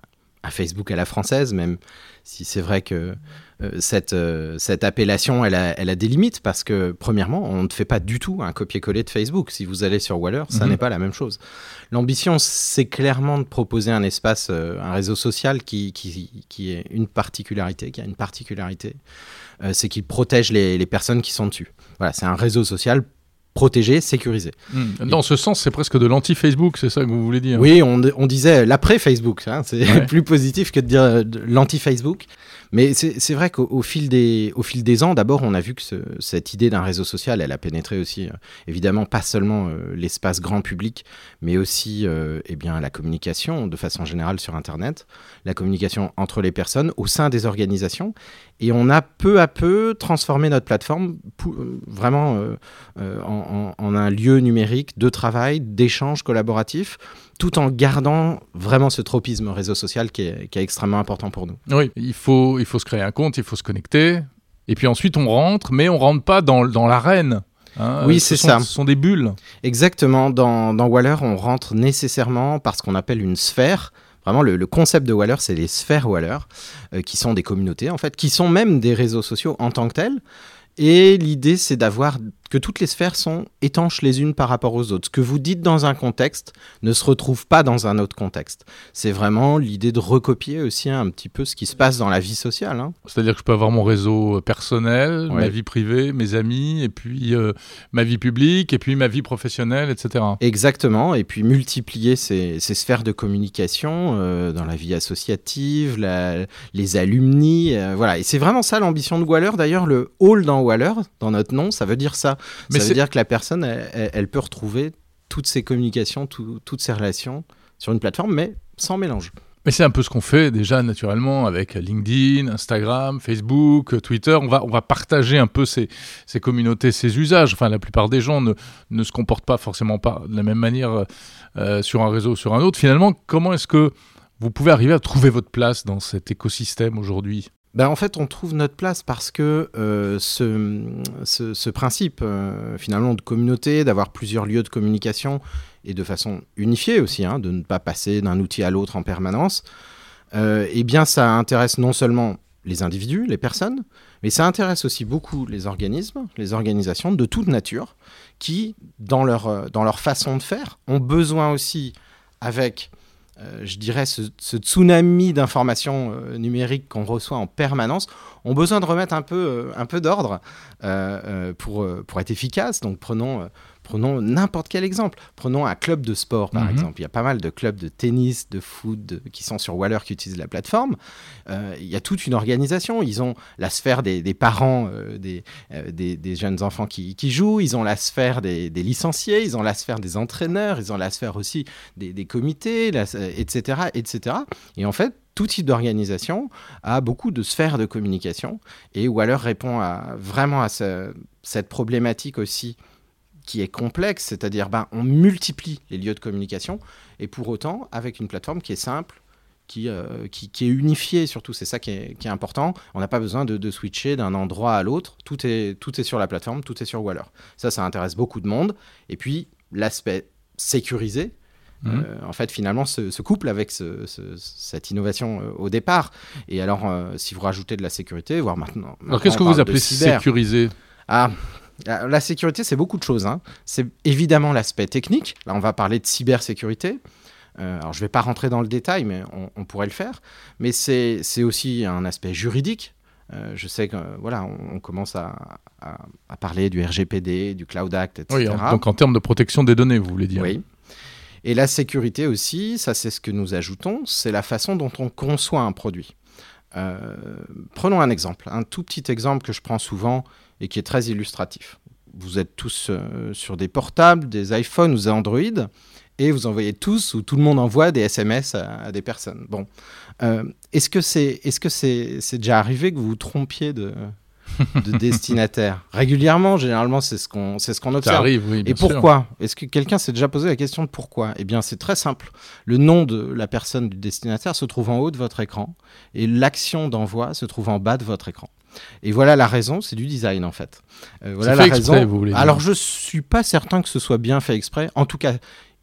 un Facebook à la française, même si c'est vrai que euh, cette, euh, cette appellation, elle a, elle a des limites parce que, premièrement, on ne fait pas du tout un copier-coller de Facebook. Si vous allez sur Waller, ça mhm. n'est pas la même chose. L'ambition, c'est clairement de proposer un espace, euh, un réseau social qui, qui, qui est une particularité, qui a une particularité, c'est qu'il protège les, les personnes qui sont dessus. Voilà, c'est un réseau social protégé, sécurisé. Hmm. Dans ce sens, c'est presque de l'anti-Facebook, c'est ça que vous voulez dire Oui, on, on disait l'après-Facebook, hein, c'est [laughs] plus positif que de dire l'anti-Facebook. Mais c'est vrai qu'au fil, des, au fil des ans, d'abord, on a vu que cette idée d'un réseau social, elle a pénétré aussi, euh, évidemment, pas seulement euh, l'espace grand public, mais aussi euh, eh bien, la communication de façon générale sur Internet, la communication entre les personnes au sein des organisations. Et on a peu à peu transformé notre plateforme vraiment en, en, un lieu numérique de travail, d'échange collaboratif tout en gardant vraiment ce tropisme réseau social qui est, extrêmement important pour nous. Oui, il faut, il faut se créer un compte, il faut se connecter, et puis ensuite on rentre, mais on rentre pas dans, dans l'arène. Hein. oui, c'est ça. Ce sont des bulles. Exactement. Dans, dans Waller, on rentre nécessairement par ce qu'on appelle une sphère. Vraiment, le, concept de Waller, c'est les sphères Waller, euh, qui sont des communautés, en fait, qui sont même des réseaux sociaux en tant que tels. Et l'idée, c'est d'avoir que toutes les sphères sont étanches les unes par rapport aux autres. Ce que vous dites dans un contexte ne se retrouve pas dans un autre contexte. C'est vraiment l'idée de recopier aussi un petit peu ce qui se passe dans la vie sociale. Hein. C'est-à-dire que je peux avoir mon réseau euh, personnel, ma vie privée, mes amis, et puis euh, ma vie publique, et puis ma vie professionnelle, etc. Exactement, et puis multiplier ces, sphères de communication euh, dans la vie associative, les alumni, voilà. Et c'est vraiment ça l'ambition de Waller. D'ailleurs, le hall dans Waller, dans notre nom, ça veut dire ça. Mais ça veut dire que la personne, elle, peut retrouver toutes ses communications, toutes ses relations sur une plateforme, mais sans mélange. Mais c'est un peu ce qu'on fait déjà naturellement avec LinkedIn, Instagram, Facebook, Twitter. On va, on va partager un peu ces, ces communautés, ces usages. Enfin, la plupart des gens ne, ne se comportent pas forcément pas de la même manière euh, sur un réseau ou sur un autre. Finalement, comment est-ce que vous pouvez arriver à trouver votre place dans cet écosystème aujourd'hui? Ben, en fait, on trouve notre place parce que euh, ce, ce, principe, euh, finalement, de communauté, d'avoir plusieurs lieux de communication et de façon unifiée aussi, hein, de ne pas passer d'un outil à l'autre en permanence, euh, eh bien, ça intéresse non seulement les individus, les personnes, mais ça intéresse aussi beaucoup les organismes, les organisations de toute nature, qui, dans leur, dans leur façon de faire, ont besoin aussi, avec euh, je dirais, ce, tsunami d'informations euh, numériques qu'on reçoit en permanence, ont besoin de remettre un peu, euh, peu d'ordre pour, pour être efficace. Donc prenons Prenons n'importe quel exemple. Prenons un club de sport, par mhm. exemple. Il y a pas mal de clubs de tennis, de foot qui sont sur Waller qui utilisent la plateforme. Euh, il y a toute une organisation. Ils ont la sphère des, parents euh, euh, des, des, jeunes enfants qui, jouent. Ils ont la sphère des, licenciés. Ils ont la sphère des entraîneurs. Ils ont la sphère aussi des, comités, etc., etc. Et en fait, tout type d'organisation a beaucoup de sphères de communication et Waller répond à, vraiment à cette problématique aussi qui est complexe, c'est-à-dire ben, on multiplie les lieux de communication et pour autant avec une plateforme qui est simple, qui, euh, qui, est unifiée surtout, c'est ça qui est, important. On n'a pas besoin de, switcher d'un endroit à l'autre, tout est, tout est sur la plateforme, tout est sur Waller. Ça, ça intéresse beaucoup de monde. Et puis l'aspect sécurisé, Mhm. Euh, en fait, finalement, se, couple avec cette innovation euh, au départ. Et alors, euh, si vous rajoutez de la sécurité, voire maintenant. alors, qu'est-ce que vous appelez sécuriser? Ah, la sécurité, c'est beaucoup de choses. Hein. C'est évidemment l'aspect technique. Là, on va parler de cybersécurité. alors, je ne vais pas rentrer dans le détail, mais on, pourrait le faire. Mais c'est aussi un aspect juridique. je sais que voilà, on, commence à, parler du RGPD, du Cloud Act, etc. Oui, donc en termes de protection des données, vous voulez dire Oui. Et la sécurité aussi, ça c'est ce que nous ajoutons, c'est la façon dont on conçoit un produit. Euh, prenons un exemple, un tout petit exemple que je prends souvent et qui est très illustratif. Vous êtes tous euh, sur des portables, des iPhones ou des Android, et vous envoyez tous ou tout le monde envoie des SMS à, des personnes. Bon, euh, est-ce que c'est est -ce que c'est déjà arrivé que vous vous trompiez de, de [laughs] destinataire. Régulièrement, généralement, c'est ce qu'on c'est ce qu'on observe. Ça arrive, oui, Et pourquoi? Est-ce que quelqu'un s'est déjà posé la question de pourquoi? Eh bien, c'est très simple. Le nom de la personne du destinataire se trouve en haut de votre écran et l'action d'envoi se trouve en bas de votre écran. Et voilà la raison, c'est du design en fait. Euh, voilà la raison. vous voulez Alors je suis pas certain que ce soit bien fait exprès. En tout cas,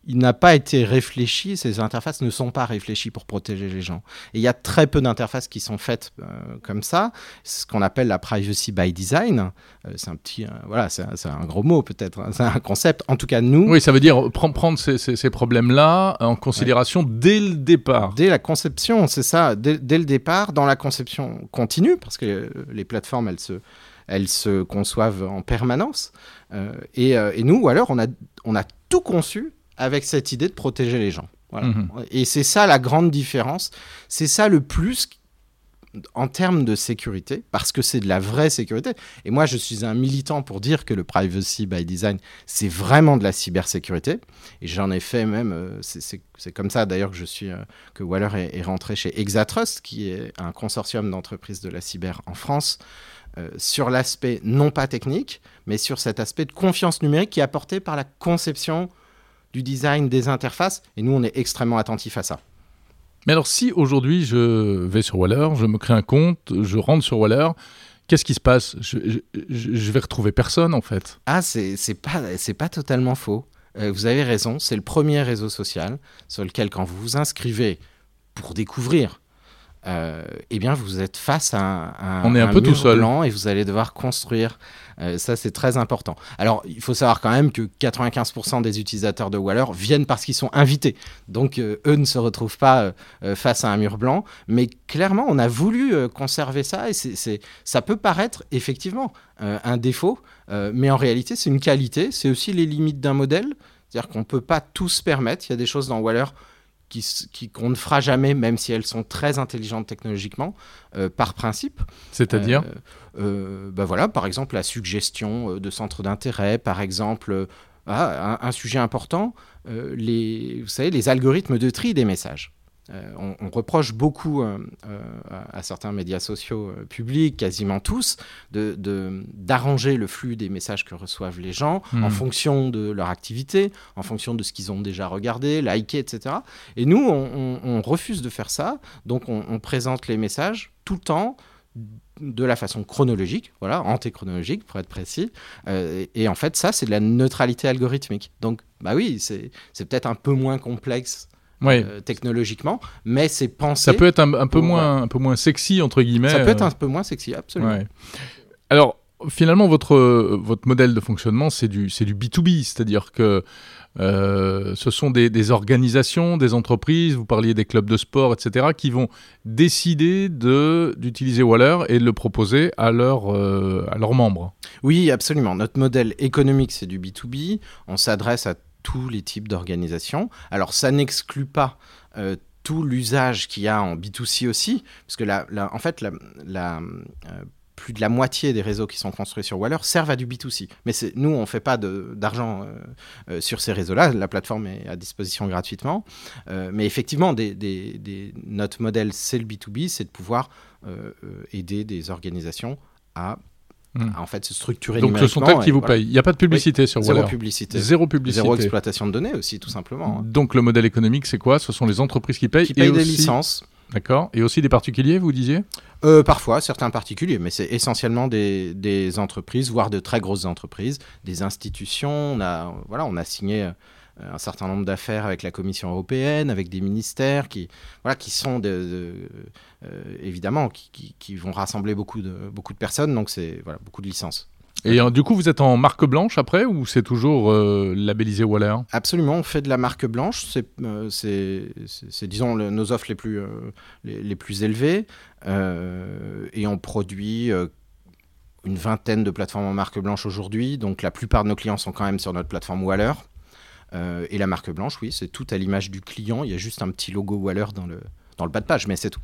il n'a pas été réfléchi, ces interfaces ne sont pas réfléchies pour protéger les gens. Et il y a très peu d'interfaces qui sont faites euh, comme ça, ce qu'on appelle la privacy by design. Euh, c'est un petit, euh, voilà, c'est un, gros mot peut-être, hein. c'est un concept. En tout cas, nous. Oui, ça veut dire prendre ces, problèmes-là en considération dès le départ. Dès la conception, c'est ça, dès, le départ, dans la conception continue, parce que les plateformes, elles se, elles se conçoivent en permanence. et, et, nous, ou alors, on a, on a tout conçu avec cette idée de protéger les gens. Mhm. Et c'est ça la grande différence. C'est ça le plus en termes de sécurité, parce que c'est de la vraie sécurité. Et moi, je suis un militant pour dire que le privacy by design, c'est vraiment de la cybersécurité. Et j'en ai fait même, euh, c'est comme ça d'ailleurs que je suis, euh, que Waller est, rentré chez Exatrust, qui est un consortium d'entreprises de la cyber en France, euh, sur l'aspect non pas technique, mais sur cet aspect de confiance numérique qui est apporté par la conception du design des interfaces, et nous, on est extrêmement attentifs à ça. Mais alors, si aujourd'hui je vais sur Waller, je me crée un compte, je rentre sur Waller, qu'est-ce qui se passe? Je, je, vais retrouver personne en fait. Ah, c'est pas, pas totalement faux. Euh, vous avez raison, c'est le premier réseau social sur lequel, quand vous vous inscrivez pour découvrir, euh, eh bien, vous êtes face à un, On est un, peu tout seul. blanc et vous allez devoir construire. Euh, ça, c'est très important. Alors, il faut savoir quand même que 95% des utilisateurs de Waller viennent parce qu'ils sont invités. Donc, euh, eux ne se retrouvent pas face à un mur blanc. Mais clairement, on a voulu conserver ça et c'est, ça peut paraître effectivement un défaut, mais en réalité, c'est une qualité. C'est aussi les limites d'un modèle. C'est-à-dire qu'on ne peut pas tout se permettre. Il y a des choses dans Waller qui, qu'on ne fera jamais, même si elles sont très intelligentes technologiquement, euh, par principe. C'est-à-dire euh, bah voilà, Par exemple, la suggestion euh, de centres d'intérêt, par exemple, ah, un, sujet important, les, vous savez, les algorithmes de tri des messages. Euh, on, reproche beaucoup euh, euh, à certains médias sociaux publics, quasiment tous, d'arranger le flux des messages que reçoivent les gens en hmm. fonction de leur activité, en fonction de ce qu'ils ont déjà regardé, liké, etc. Et nous, on, refuse de faire ça, donc on, présente les messages tout le temps de la façon chronologique, voilà, antéchronologique pour être précis. et, en fait, ça, c'est de la neutralité algorithmique. Donc, bah oui, c'est peut-être un peu moins complexe euh, technologiquement, mais c'est pensé. Ça peut être un, peu moins, un peu moins sexy entre guillemets. Ça peut être euh. un peu moins sexy, absolument. Alors finalement, votre votre modèle de fonctionnement, c'est du c'est du B 2 B, c'est-à-dire que euh, ce sont des, organisations, des entreprises, vous parliez des clubs de sport, etc., qui vont décider de, d'utiliser Waller et de le proposer à, leur, à leurs membres. Oui, absolument. Notre modèle économique, c'est du B2B. On s'adresse à tous les types d'organisations. Alors ça n'exclut pas euh, tout l'usage qu'il y a en B2C aussi, parce que en fait, la, euh, plus de la moitié des réseaux qui sont construits sur Waller servent à du B2C. Mais nous, on ne fait pas d'argent sur ces réseaux-là. La plateforme est à disposition gratuitement. mais effectivement, des, notre modèle, c'est le B2B, c'est de pouvoir aider des organisations à Hmm. en fait se structurer Donc ce sont elles qui vous payent. Il n'y a pas de publicité sur Waller. Zéro publicité. Zéro publicité. Zéro exploitation de données aussi, tout simplement. Hein. Donc le modèle économique, c'est quoi? Ce sont les entreprises qui payent. Qui payent des licences. D'accord. Et aussi des particuliers, vous disiez? Euh, Parfois, certains particuliers, mais c'est essentiellement des, des, entreprises, voire de très grosses entreprises, des institutions. On a, voilà, on a signé un certain nombre d'affaires avec la Commission européenne, avec des ministères qui, voilà, qui sont de, euh, évidemment qui, qui, vont rassembler beaucoup de, beaucoup de personnes, donc c'est voilà, beaucoup de licences. Et euh, du coup, vous êtes en marque blanche après ou c'est toujours labellisé Waller? Absolument, on fait de la marque blanche. C'est, disons, nos offres les plus, les, les, plus élevées. et on produit une vingtaine de plateformes en marque blanche aujourd'hui. Donc la plupart de nos clients sont quand même sur notre plateforme Waller. Euh, et la marque blanche, oui, c'est tout à l'image du client. Il y a juste un petit logo Waller dans le, bas de page, mais c'est tout.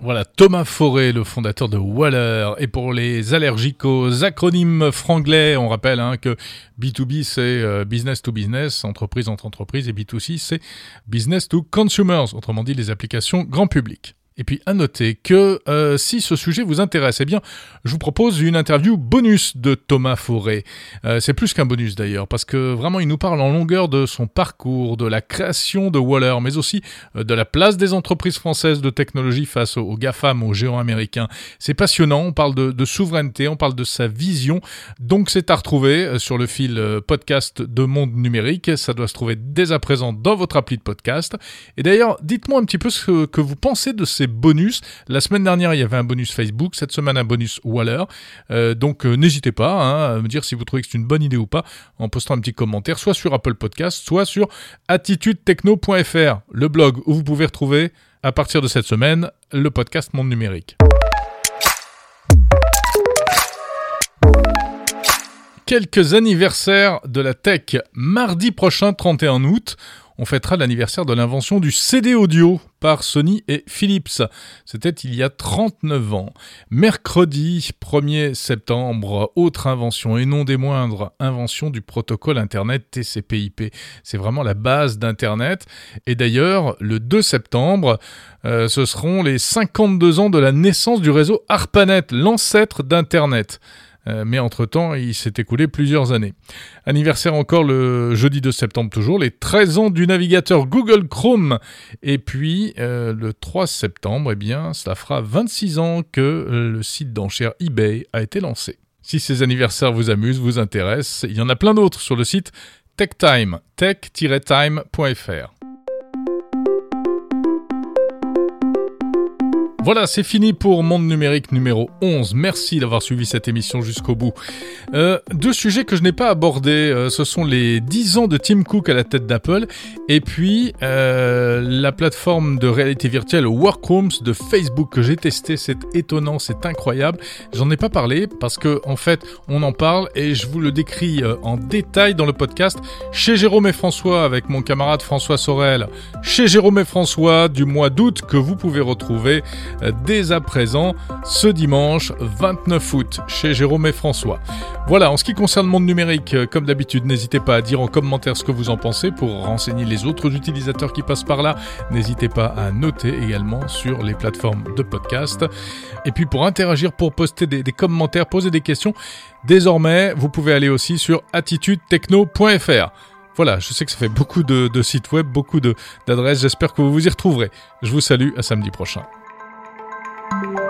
Voilà, Thomas Forêt, le fondateur de Waller. Et pour les allergiques aux acronymes franglais, on rappelle hein, que B2B, c'est euh, business to business, entreprise entre entreprises, et B2C, c'est business to consumers, autrement dit les applications grand public. Et puis à noter que euh, si ce sujet vous intéresse, eh bien, je vous propose une interview bonus de Thomas Fauré. Euh, c'est plus qu'un bonus d'ailleurs, parce que vraiment il nous parle en longueur de son parcours, de la création de Waller, mais aussi euh, de la place des entreprises françaises de technologie face aux, GAFAM, aux géants américains. C'est passionnant, on parle de, de, souveraineté, on parle de sa vision, donc c'est à retrouver sur le fil podcast de Monde Numérique. Ça doit se trouver dès à présent dans votre appli de podcast. Et d'ailleurs, dites-moi un petit peu ce que vous pensez de ces bonus. La semaine dernière, il y avait un bonus Facebook, cette semaine un bonus Waller. Euh, donc euh, n'hésitez pas hein, à me dire si vous trouvez que c'est une bonne idée ou pas en postant un petit commentaire, soit sur Apple Podcast, soit sur attitudetechno.fr, le blog où vous pouvez retrouver à partir de cette semaine le podcast Monde Numérique. quelques anniversaires de la tech. Mardi prochain, 31 août, on fêtera l'anniversaire de l'invention du CD audio par Sony et Philips. C'était il y a 39 ans. Mercredi 1er septembre, autre invention et non des moindres, invention du protocole Internet TCP/IP. C'est vraiment la base d'Internet. Et d'ailleurs, le 2 septembre, euh, ce seront les 52 ans de la naissance du réseau ARPANET, l'ancêtre d'Internet. Euh, mais entre-temps, il s'est écoulé plusieurs années. Anniversaire encore le jeudi 2 septembre toujours, les 13 ans du navigateur Google Chrome. Et puis, euh, le 3 septembre, eh bien, cela fera 26 ans que le site d'enchères eBay a été lancé. Si ces anniversaires vous amusent, vous intéressent, il y en a plein d'autres sur le site TechTime, tech-time.fr. Voilà, c'est fini pour Monde Numérique numéro 11. Merci d'avoir suivi cette émission jusqu'au bout. Euh, deux sujets que je n'ai pas abordés, euh, ce sont les 10 ans de Tim Cook à la tête d'Apple et puis euh, la plateforme de réalité virtuelle Workrooms de Facebook que j'ai testé. C'est étonnant, c'est incroyable. J'en ai pas parlé parce que en fait, on en parle et je vous le décris euh, en détail dans le podcast chez Jérôme et François avec mon camarade François Sorel. Chez Jérôme et François du mois d'août que vous pouvez retrouver dès à présent ce dimanche 29 août chez Jérôme et François. Voilà, en ce qui concerne le monde numérique, euh, comme d'habitude, n'hésitez pas à dire en commentaire ce que vous en pensez pour renseigner les autres utilisateurs qui passent par là. N'hésitez pas à noter également sur les plateformes de podcast. Et puis pour interagir, pour poster des, commentaires, poser des questions, désormais, vous pouvez aller aussi sur attitudetechno.fr. Voilà, je sais que ça fait beaucoup de, de sites web, beaucoup d'adresses, j'espère que vous vous y retrouverez. Je vous salue, à samedi prochain. Thank you.